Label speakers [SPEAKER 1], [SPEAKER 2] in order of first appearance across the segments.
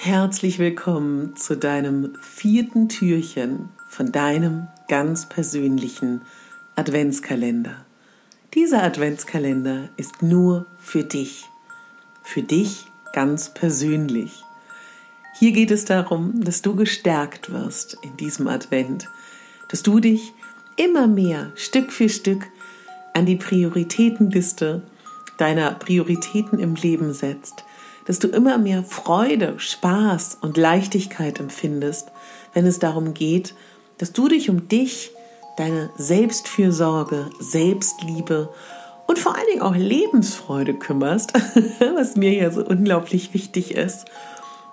[SPEAKER 1] Herzlich willkommen zu deinem vierten Türchen von deinem ganz persönlichen Adventskalender. Dieser Adventskalender ist nur für dich, für dich ganz persönlich. Hier geht es darum, dass du gestärkt wirst in diesem Advent, dass du dich immer mehr Stück für Stück an die Prioritätenliste deiner Prioritäten im Leben setzt, dass du immer mehr Freude, Spaß und Leichtigkeit empfindest, wenn es darum geht, dass du dich um dich, deine Selbstfürsorge, Selbstliebe und vor allen Dingen auch Lebensfreude kümmerst, was mir ja so unglaublich wichtig ist.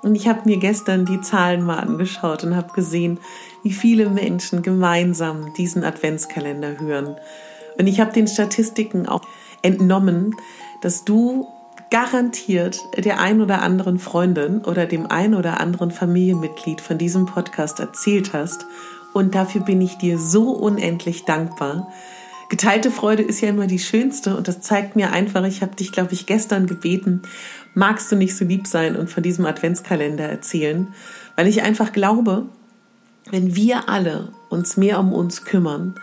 [SPEAKER 1] Und ich habe mir gestern die Zahlen mal angeschaut und habe gesehen, wie viele Menschen gemeinsam diesen Adventskalender hören. Und ich habe den Statistiken auch entnommen, dass du garantiert der ein oder anderen Freundin oder dem ein oder anderen Familienmitglied von diesem Podcast erzählt hast. Und dafür bin ich dir so unendlich dankbar. Geteilte Freude ist ja immer die schönste und das zeigt mir einfach, ich habe dich, glaube ich, gestern gebeten, magst du nicht so lieb sein und von diesem Adventskalender erzählen, weil ich einfach glaube, wenn wir alle uns mehr um uns kümmern,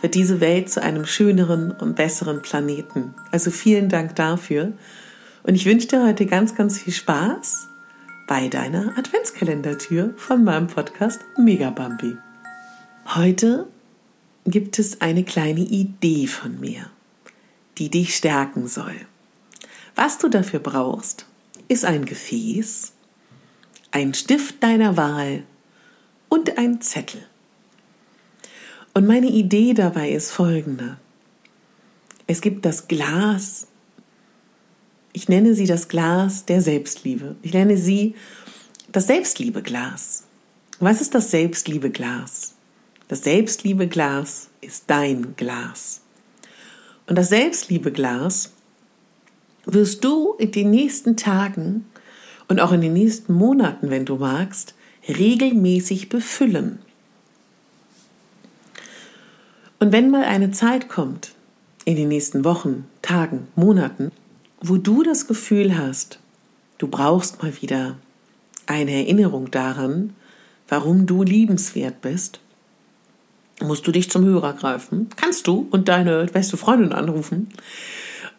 [SPEAKER 1] wird diese Welt zu einem schöneren und besseren Planeten. Also vielen Dank dafür. Und ich wünsche dir heute ganz, ganz viel Spaß bei deiner Adventskalendertür von meinem Podcast Mega Bambi. Heute gibt es eine kleine Idee von mir, die dich stärken soll. Was du dafür brauchst, ist ein Gefäß, ein Stift deiner Wahl und ein Zettel. Und meine Idee dabei ist folgende. Es gibt das Glas ich nenne sie das Glas der Selbstliebe. Ich nenne sie das Selbstliebeglas. Was ist das Selbstliebeglas? Das Selbstliebeglas ist dein Glas. Und das Selbstliebeglas wirst du in den nächsten Tagen und auch in den nächsten Monaten, wenn du magst, regelmäßig befüllen. Und wenn mal eine Zeit kommt, in den nächsten Wochen, Tagen, Monaten, wo du das Gefühl hast, du brauchst mal wieder eine Erinnerung daran, warum du liebenswert bist, musst du dich zum Hörer greifen. Kannst du und deine beste Freundin anrufen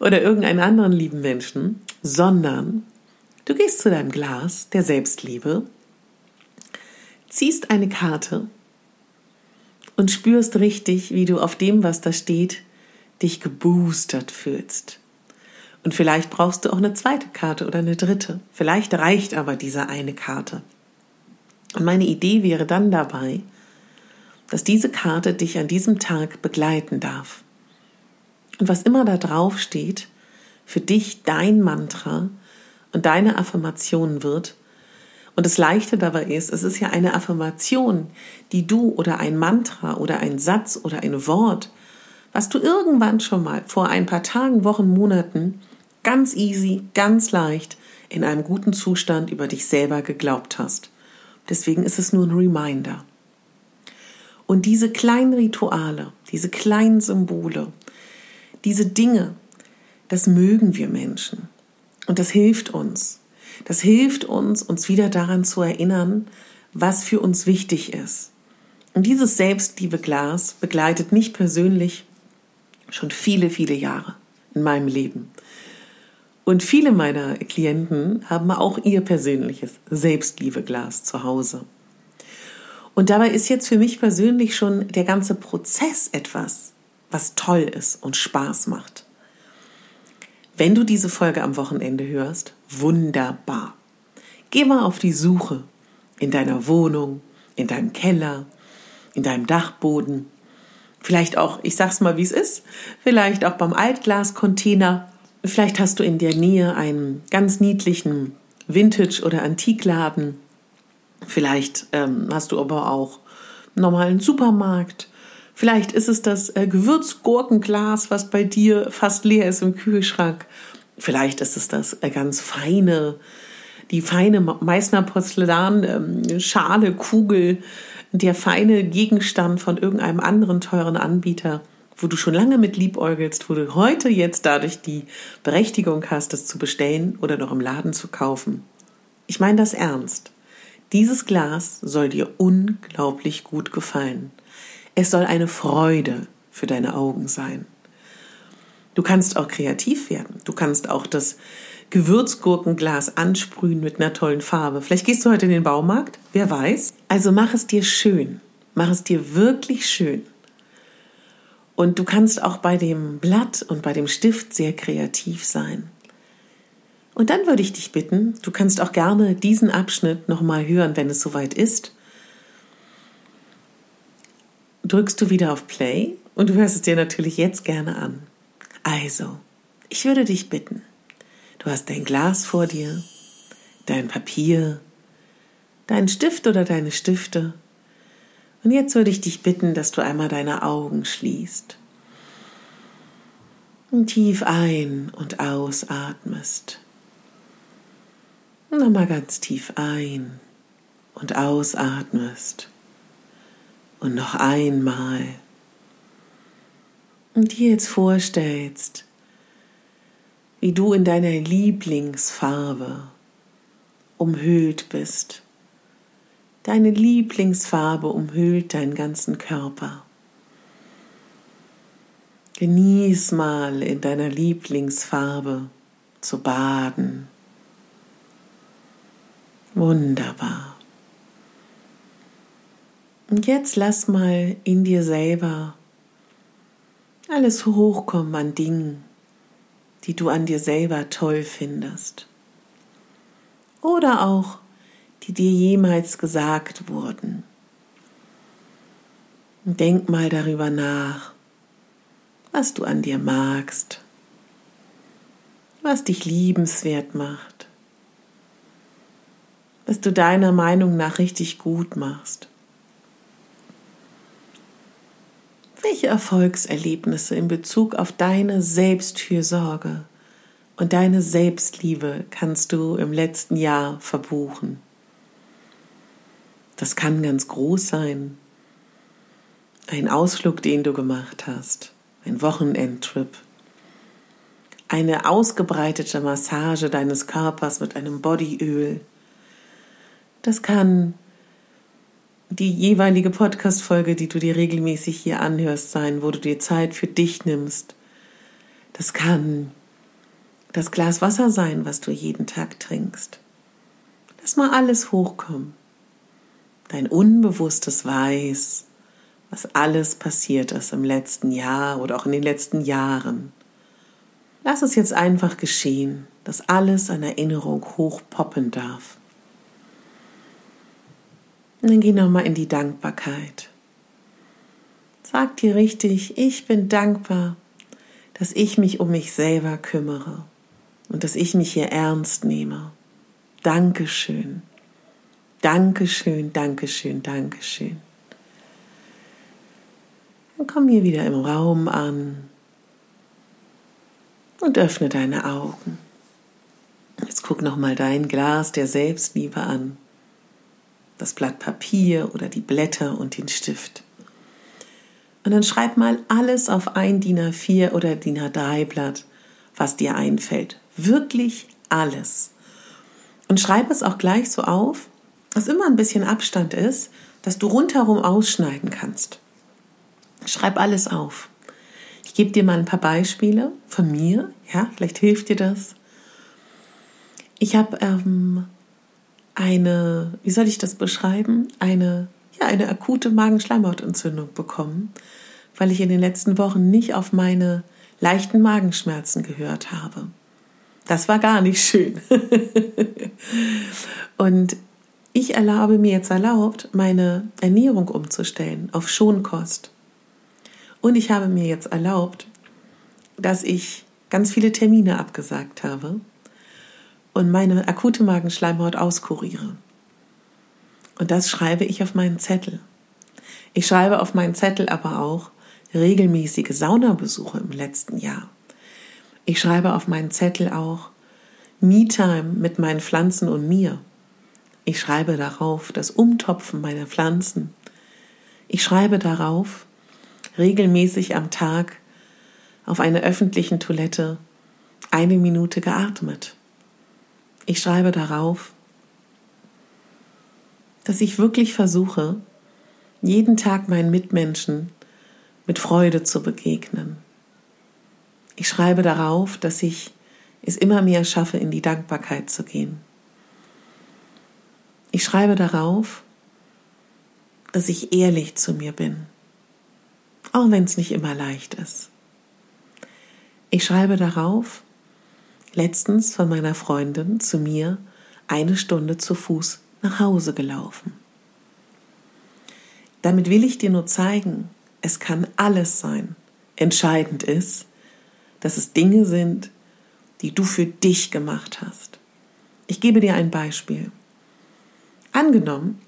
[SPEAKER 1] oder irgendeinen anderen lieben Menschen, sondern du gehst zu deinem Glas der Selbstliebe, ziehst eine Karte und spürst richtig, wie du auf dem, was da steht, dich geboostert fühlst. Und vielleicht brauchst du auch eine zweite Karte oder eine dritte. Vielleicht reicht aber diese eine Karte. Und meine Idee wäre dann dabei, dass diese Karte dich an diesem Tag begleiten darf. Und was immer da drauf steht, für dich dein Mantra und deine Affirmation wird. Und das Leichte dabei ist, es ist ja eine Affirmation, die du oder ein Mantra oder ein Satz oder ein Wort, was du irgendwann schon mal vor ein paar Tagen, Wochen, Monaten ganz easy, ganz leicht in einem guten Zustand über dich selber geglaubt hast. Deswegen ist es nur ein Reminder. Und diese kleinen Rituale, diese kleinen Symbole, diese Dinge, das mögen wir Menschen. Und das hilft uns. Das hilft uns, uns wieder daran zu erinnern, was für uns wichtig ist. Und dieses Selbstliebe-Glas begleitet mich persönlich schon viele, viele Jahre in meinem Leben. Und viele meiner Klienten haben auch ihr persönliches Selbstliebeglas zu Hause. Und dabei ist jetzt für mich persönlich schon der ganze Prozess etwas, was toll ist und Spaß macht. Wenn du diese Folge am Wochenende hörst, wunderbar. Geh mal auf die Suche in deiner Wohnung, in deinem Keller, in deinem Dachboden. Vielleicht auch, ich sag's mal, wie es ist, vielleicht auch beim Altglascontainer Vielleicht hast du in der Nähe einen ganz niedlichen Vintage- oder Antikladen Vielleicht ähm, hast du aber auch einen Supermarkt. Vielleicht ist es das äh, Gewürzgurkenglas, was bei dir fast leer ist im Kühlschrank. Vielleicht ist es das äh, ganz feine, die feine Meißner Porzellan, ähm, Kugel, der feine Gegenstand von irgendeinem anderen teuren Anbieter, wo du schon lange mit liebäugelst, wo du heute jetzt dadurch die Berechtigung hast, es zu bestellen oder noch im Laden zu kaufen. Ich meine das ernst. Dieses Glas soll dir unglaublich gut gefallen. Es soll eine Freude für deine Augen sein. Du kannst auch kreativ werden. Du kannst auch das Gewürzgurkenglas ansprühen mit einer tollen Farbe. Vielleicht gehst du heute in den Baumarkt, wer weiß. Also mach es dir schön. Mach es dir wirklich schön. Und du kannst auch bei dem Blatt und bei dem Stift sehr kreativ sein. Und dann würde ich dich bitten, du kannst auch gerne diesen Abschnitt nochmal hören, wenn es soweit ist. Drückst du wieder auf Play und du hörst es dir natürlich jetzt gerne an. Also, ich würde dich bitten, du hast dein Glas vor dir, dein Papier, dein Stift oder deine Stifte. Und jetzt würde ich dich bitten, dass du einmal deine Augen schließt und tief ein- und ausatmest. Nochmal ganz tief ein und ausatmest. Und noch einmal. Und dir jetzt vorstellst, wie du in deiner Lieblingsfarbe umhüllt bist. Deine Lieblingsfarbe umhüllt deinen ganzen Körper. Genieß mal in deiner Lieblingsfarbe zu baden Wunderbar. Und jetzt lass mal in dir selber alles hochkommen an Dingen, die du an dir selber toll findest. Oder auch, die dir jemals gesagt wurden. Und denk mal darüber nach, was du an dir magst, was dich liebenswert macht was du deiner Meinung nach richtig gut machst. Welche Erfolgserlebnisse in Bezug auf deine Selbstfürsorge und deine Selbstliebe kannst du im letzten Jahr verbuchen? Das kann ganz groß sein. Ein Ausflug, den du gemacht hast, ein Wochenendtrip, eine ausgebreitete Massage deines Körpers mit einem Bodyöl, das kann die jeweilige Podcast-Folge, die du dir regelmäßig hier anhörst, sein, wo du dir Zeit für dich nimmst. Das kann das Glas Wasser sein, was du jeden Tag trinkst. Lass mal alles hochkommen. Dein Unbewusstes weiß, was alles passiert ist im letzten Jahr oder auch in den letzten Jahren. Lass es jetzt einfach geschehen, dass alles an Erinnerung hochpoppen darf. Und dann geh nochmal in die Dankbarkeit. Sag dir richtig, ich bin dankbar, dass ich mich um mich selber kümmere und dass ich mich hier ernst nehme. Dankeschön. Dankeschön, Dankeschön, Dankeschön. Dann komm hier wieder im Raum an und öffne deine Augen. Jetzt guck nochmal dein Glas der Selbstliebe an das Blatt Papier oder die Blätter und den Stift. Und dann schreib mal alles auf ein DIN A4 oder DIN A3 Blatt, was dir einfällt. Wirklich alles. Und schreib es auch gleich so auf, dass immer ein bisschen Abstand ist, dass du rundherum ausschneiden kannst. Schreib alles auf. Ich gebe dir mal ein paar Beispiele von mir. Ja, vielleicht hilft dir das. Ich habe ähm, eine, wie soll ich das beschreiben, eine, ja, eine akute Magenschleimhautentzündung bekommen, weil ich in den letzten Wochen nicht auf meine leichten Magenschmerzen gehört habe. Das war gar nicht schön. und ich erlaube mir jetzt erlaubt, meine Ernährung umzustellen auf Schonkost. Und ich habe mir jetzt erlaubt, dass ich ganz viele Termine abgesagt habe und meine akute Magenschleimhaut auskuriere. Und das schreibe ich auf meinen Zettel. Ich schreibe auf meinen Zettel aber auch regelmäßige Saunabesuche im letzten Jahr. Ich schreibe auf meinen Zettel auch Me-Time mit meinen Pflanzen und mir. Ich schreibe darauf das Umtopfen meiner Pflanzen. Ich schreibe darauf regelmäßig am Tag auf einer öffentlichen Toilette eine Minute geatmet. Ich schreibe darauf, dass ich wirklich versuche, jeden Tag meinen Mitmenschen mit Freude zu begegnen. Ich schreibe darauf, dass ich es immer mehr schaffe, in die Dankbarkeit zu gehen. Ich schreibe darauf, dass ich ehrlich zu mir bin, auch wenn es nicht immer leicht ist. Ich schreibe darauf, letztens von meiner Freundin zu mir eine Stunde zu Fuß nach Hause gelaufen. Damit will ich dir nur zeigen, es kann alles sein. Entscheidend ist, dass es Dinge sind, die du für dich gemacht hast. Ich gebe dir ein Beispiel. Angenommen,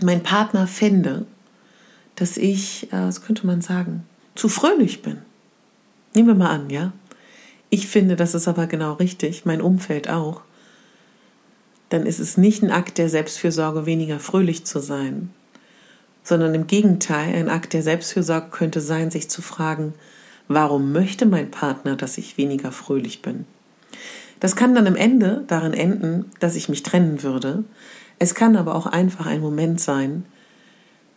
[SPEAKER 1] mein Partner fände, dass ich, äh, was könnte man sagen, zu fröhlich bin. Nehmen wir mal an, ja? Ich finde, das ist aber genau richtig, mein Umfeld auch. Dann ist es nicht ein Akt der Selbstfürsorge, weniger fröhlich zu sein, sondern im Gegenteil, ein Akt der Selbstfürsorge könnte sein, sich zu fragen, warum möchte mein Partner, dass ich weniger fröhlich bin? Das kann dann am Ende darin enden, dass ich mich trennen würde. Es kann aber auch einfach ein Moment sein,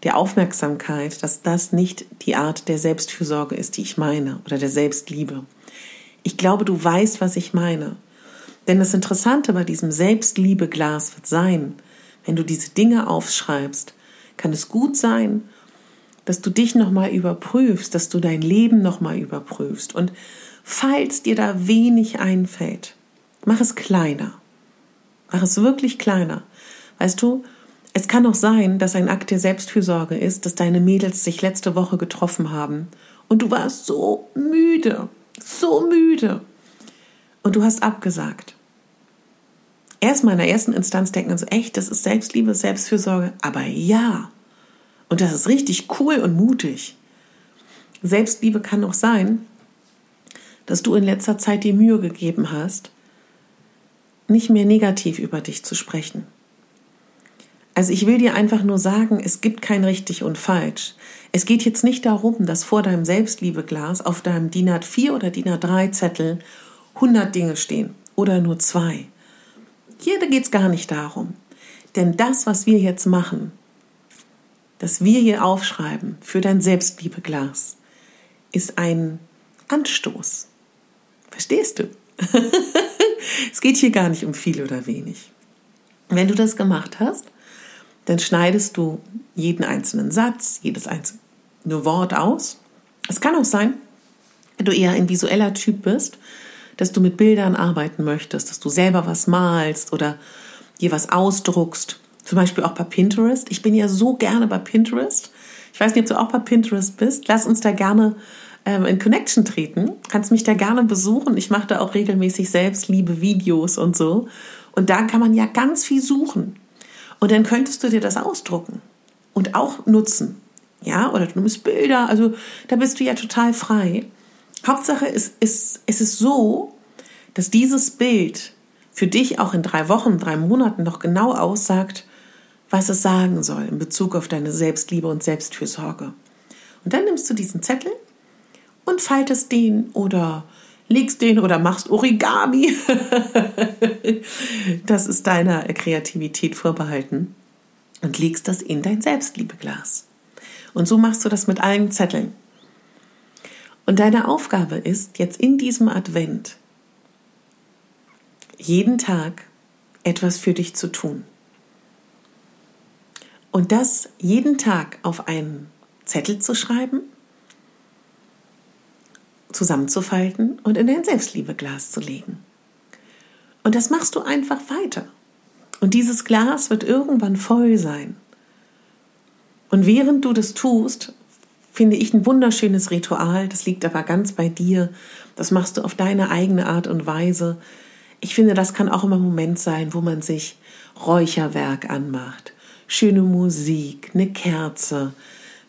[SPEAKER 1] der Aufmerksamkeit, dass das nicht die Art der Selbstfürsorge ist, die ich meine, oder der Selbstliebe. Ich glaube, du weißt, was ich meine. Denn das Interessante bei diesem Selbstliebeglas wird sein, wenn du diese Dinge aufschreibst, kann es gut sein, dass du dich nochmal überprüfst, dass du dein Leben nochmal überprüfst. Und falls dir da wenig einfällt, mach es kleiner. Mach es wirklich kleiner. Weißt du, es kann auch sein, dass ein Akt der Selbstfürsorge ist, dass deine Mädels sich letzte Woche getroffen haben und du warst so müde, so müde und du hast abgesagt. Erstmal in der ersten Instanz denken so, echt, das ist Selbstliebe, Selbstfürsorge, aber ja, und das ist richtig cool und mutig. Selbstliebe kann auch sein, dass du in letzter Zeit die Mühe gegeben hast, nicht mehr negativ über dich zu sprechen. Also ich will dir einfach nur sagen, es gibt kein richtig und falsch. Es geht jetzt nicht darum, dass vor deinem Selbstliebeglas auf deinem DIN A4 oder DIN A3 Zettel 100 Dinge stehen oder nur zwei. Hier geht es gar nicht darum. Denn das, was wir jetzt machen, das wir hier aufschreiben für dein Selbstliebeglas, ist ein Anstoß. Verstehst du? es geht hier gar nicht um viel oder wenig. Wenn du das gemacht hast, dann schneidest du jeden einzelnen Satz, jedes einzelne Wort aus. Es kann auch sein, wenn du eher ein visueller Typ bist, dass du mit Bildern arbeiten möchtest, dass du selber was malst oder dir was ausdruckst. Zum Beispiel auch bei Pinterest. Ich bin ja so gerne bei Pinterest. Ich weiß nicht, ob du auch bei Pinterest bist. Lass uns da gerne ähm, in Connection treten. Kannst mich da gerne besuchen. Ich mache da auch regelmäßig selbst liebe Videos und so. Und da kann man ja ganz viel suchen. Und dann könntest du dir das ausdrucken und auch nutzen. Ja, oder du nimmst Bilder. Also da bist du ja total frei. Hauptsache ist, ist, es ist so, dass dieses Bild für dich auch in drei Wochen, drei Monaten noch genau aussagt, was es sagen soll in Bezug auf deine Selbstliebe und Selbstfürsorge. Und dann nimmst du diesen Zettel und faltest den oder legst den oder machst Origami. das ist deiner Kreativität vorbehalten. Und legst das in dein Selbstliebeglas. Und so machst du das mit allen Zetteln. Und deine Aufgabe ist jetzt in diesem Advent jeden Tag etwas für dich zu tun. Und das jeden Tag auf einen Zettel zu schreiben, zusammenzufalten und in dein Selbstliebeglas zu legen. Und das machst du einfach weiter. Und dieses Glas wird irgendwann voll sein. Und während du das tust, finde ich ein wunderschönes Ritual. Das liegt aber ganz bei dir. Das machst du auf deine eigene Art und Weise. Ich finde, das kann auch immer ein Moment sein, wo man sich Räucherwerk anmacht, schöne Musik, eine Kerze,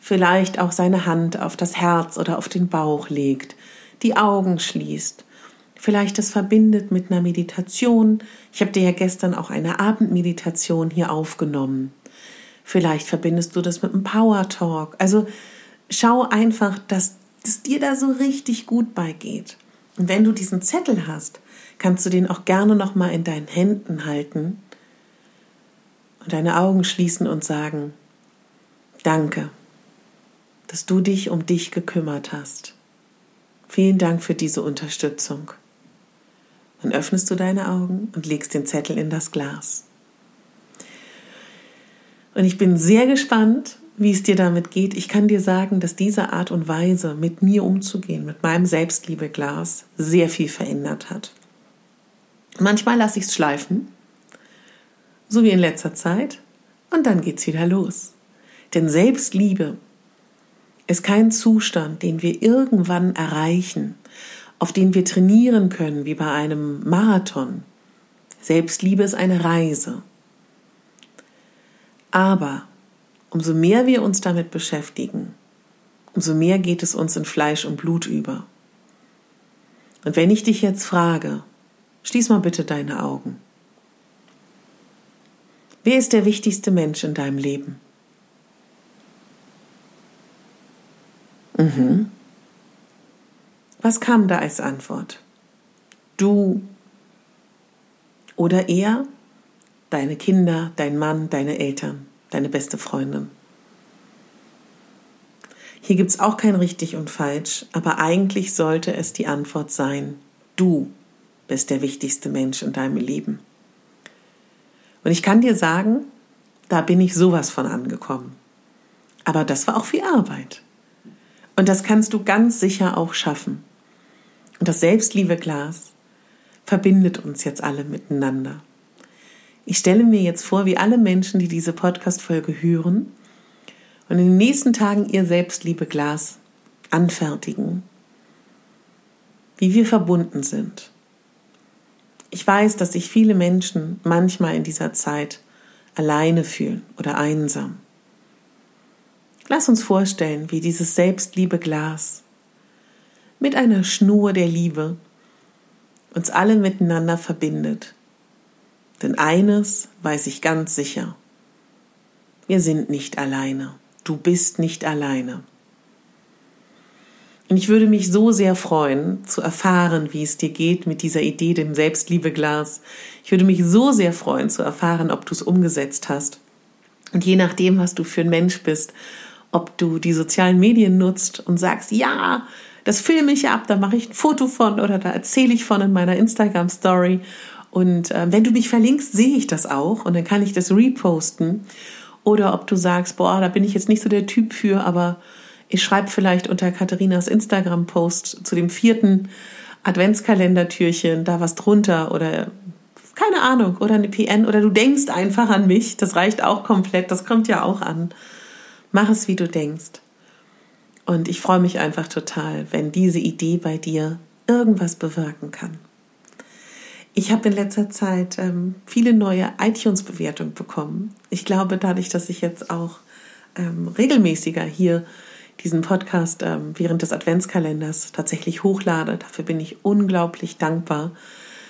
[SPEAKER 1] vielleicht auch seine Hand auf das Herz oder auf den Bauch legt, die Augen schließt, vielleicht das verbindet mit einer Meditation. Ich habe dir ja gestern auch eine Abendmeditation hier aufgenommen. Vielleicht verbindest du das mit einem Power Talk. Also schau einfach, dass es dir da so richtig gut beigeht. Und wenn du diesen Zettel hast, kannst du den auch gerne noch mal in deinen Händen halten und deine Augen schließen und sagen: Danke dass du dich um dich gekümmert hast. Vielen Dank für diese Unterstützung. Dann öffnest du deine Augen und legst den Zettel in das Glas. Und ich bin sehr gespannt, wie es dir damit geht. Ich kann dir sagen, dass diese Art und Weise, mit mir umzugehen, mit meinem Selbstliebeglas, sehr viel verändert hat. Manchmal lasse ich es schleifen, so wie in letzter Zeit, und dann geht's wieder los. Denn Selbstliebe ist kein Zustand, den wir irgendwann erreichen, auf den wir trainieren können, wie bei einem Marathon. Selbstliebe ist eine Reise. Aber umso mehr wir uns damit beschäftigen, umso mehr geht es uns in Fleisch und Blut über. Und wenn ich dich jetzt frage, schließ mal bitte deine Augen. Wer ist der wichtigste Mensch in deinem Leben? Mhm. Was kam da als Antwort? Du oder er, deine Kinder, dein Mann, deine Eltern, deine beste Freundin. Hier gibt es auch kein richtig und falsch, aber eigentlich sollte es die Antwort sein, du bist der wichtigste Mensch in deinem Leben. Und ich kann dir sagen, da bin ich sowas von angekommen. Aber das war auch viel Arbeit. Und das kannst du ganz sicher auch schaffen. Und das Selbstliebe-Glas verbindet uns jetzt alle miteinander. Ich stelle mir jetzt vor, wie alle Menschen, die diese Podcast-Folge hören und in den nächsten Tagen ihr Selbstliebe-Glas anfertigen, wie wir verbunden sind. Ich weiß, dass sich viele Menschen manchmal in dieser Zeit alleine fühlen oder einsam. Lass uns vorstellen, wie dieses Selbstliebe-Glas mit einer Schnur der Liebe uns alle miteinander verbindet. Denn eines weiß ich ganz sicher. Wir sind nicht alleine. Du bist nicht alleine. Und ich würde mich so sehr freuen, zu erfahren, wie es dir geht mit dieser Idee, dem Selbstliebeglas. Ich würde mich so sehr freuen, zu erfahren, ob du es umgesetzt hast. Und je nachdem, was du für ein Mensch bist, ob du die sozialen Medien nutzt und sagst, ja, das filme ich ab, da mache ich ein Foto von oder da erzähle ich von in meiner Instagram Story. Und äh, wenn du mich verlinkst, sehe ich das auch und dann kann ich das reposten. Oder ob du sagst, boah, da bin ich jetzt nicht so der Typ für, aber ich schreibe vielleicht unter Katharinas Instagram-Post zu dem vierten Adventskalendertürchen da was drunter oder keine Ahnung, oder eine PN oder du denkst einfach an mich. Das reicht auch komplett, das kommt ja auch an. Mach es, wie du denkst. Und ich freue mich einfach total, wenn diese Idee bei dir irgendwas bewirken kann. Ich habe in letzter Zeit ähm, viele neue iTunes-Bewertungen bekommen. Ich glaube, dadurch, dass ich jetzt auch ähm, regelmäßiger hier diesen Podcast ähm, während des Adventskalenders tatsächlich hochlade, dafür bin ich unglaublich dankbar.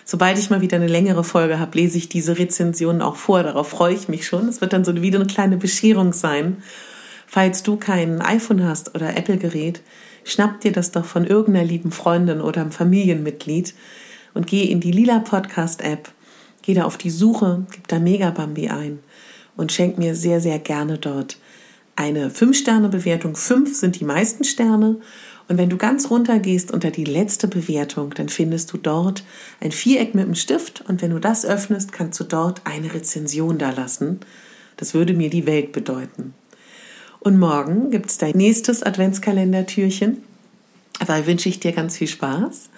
[SPEAKER 1] Sobald ich mal wieder eine längere Folge habe, lese ich diese Rezensionen auch vor. Darauf freue ich mich schon. Es wird dann so wieder eine kleine Bescherung sein Falls du kein iPhone hast oder Apple-Gerät, schnapp dir das doch von irgendeiner lieben Freundin oder einem Familienmitglied und geh in die Lila Podcast App, geh da auf die Suche, gib da Megabambi ein und schenk mir sehr, sehr gerne dort eine 5-Sterne-Bewertung. 5 sind die meisten Sterne. Und wenn du ganz runter gehst unter die letzte Bewertung, dann findest du dort ein Viereck mit einem Stift und wenn du das öffnest, kannst du dort eine Rezension da lassen. Das würde mir die Welt bedeuten. Und morgen gibt es dein nächstes Adventskalendertürchen. Dabei wünsche ich dir ganz viel Spaß.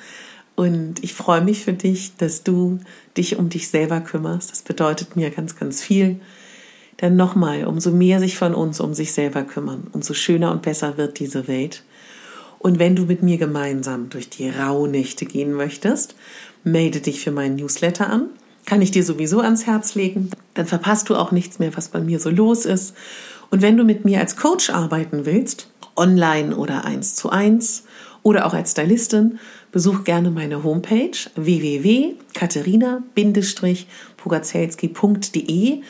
[SPEAKER 1] Und ich freue mich für dich, dass du dich um dich selber kümmerst. Das bedeutet mir ganz, ganz viel. Denn nochmal, umso mehr sich von uns um sich selber kümmern, umso schöner und besser wird diese Welt. Und wenn du mit mir gemeinsam durch die Rauhnächte gehen möchtest, melde dich für meinen Newsletter an. kann ich dir sowieso ans Herz legen. Dann verpasst du auch nichts mehr, was bei mir so los ist. Und wenn du mit mir als Coach arbeiten willst, online oder eins zu eins oder auch als Stylistin, besuch gerne meine Homepage www.katharina-pogazelski.de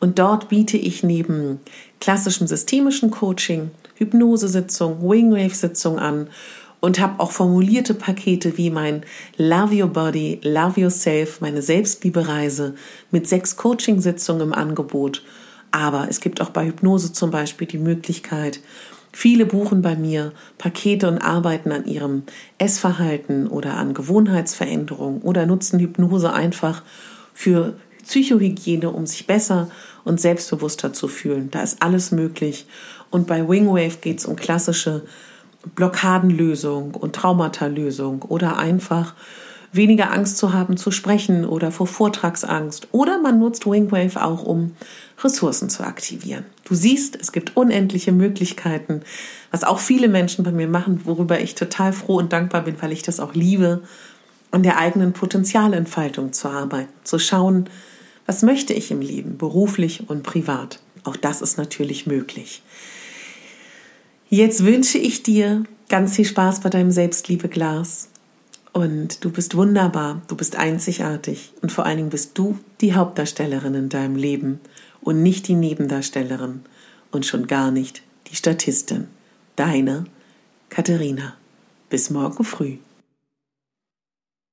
[SPEAKER 1] und dort biete ich neben klassischem systemischen Coaching, Hypnosesitzung, Wingwave-Sitzung an und habe auch formulierte Pakete wie mein Love Your Body, Love Yourself, meine Selbstliebe-Reise mit sechs Coaching-Sitzungen im Angebot. Aber es gibt auch bei Hypnose zum Beispiel die Möglichkeit, Viele buchen bei mir Pakete und arbeiten an ihrem Essverhalten oder an Gewohnheitsveränderungen oder nutzen Hypnose einfach für Psychohygiene, um sich besser und selbstbewusster zu fühlen. Da ist alles möglich. Und bei Wingwave geht es um klassische Blockadenlösung und Traumatalösung oder einfach weniger Angst zu haben zu sprechen oder vor Vortragsangst. Oder man nutzt Wingwave auch, um Ressourcen zu aktivieren. Du siehst, es gibt unendliche Möglichkeiten, was auch viele Menschen bei mir machen, worüber ich total froh und dankbar bin, weil ich das auch liebe, an der eigenen Potenzialentfaltung zu arbeiten, zu schauen, was möchte ich im Leben, beruflich und privat. Auch das ist natürlich möglich. Jetzt wünsche ich dir ganz viel Spaß bei deinem Selbstliebeglas. Und du bist wunderbar, du bist einzigartig und vor allen Dingen bist du die Hauptdarstellerin in deinem Leben und nicht die Nebendarstellerin und schon gar nicht die Statistin. Deine Katharina. Bis morgen früh.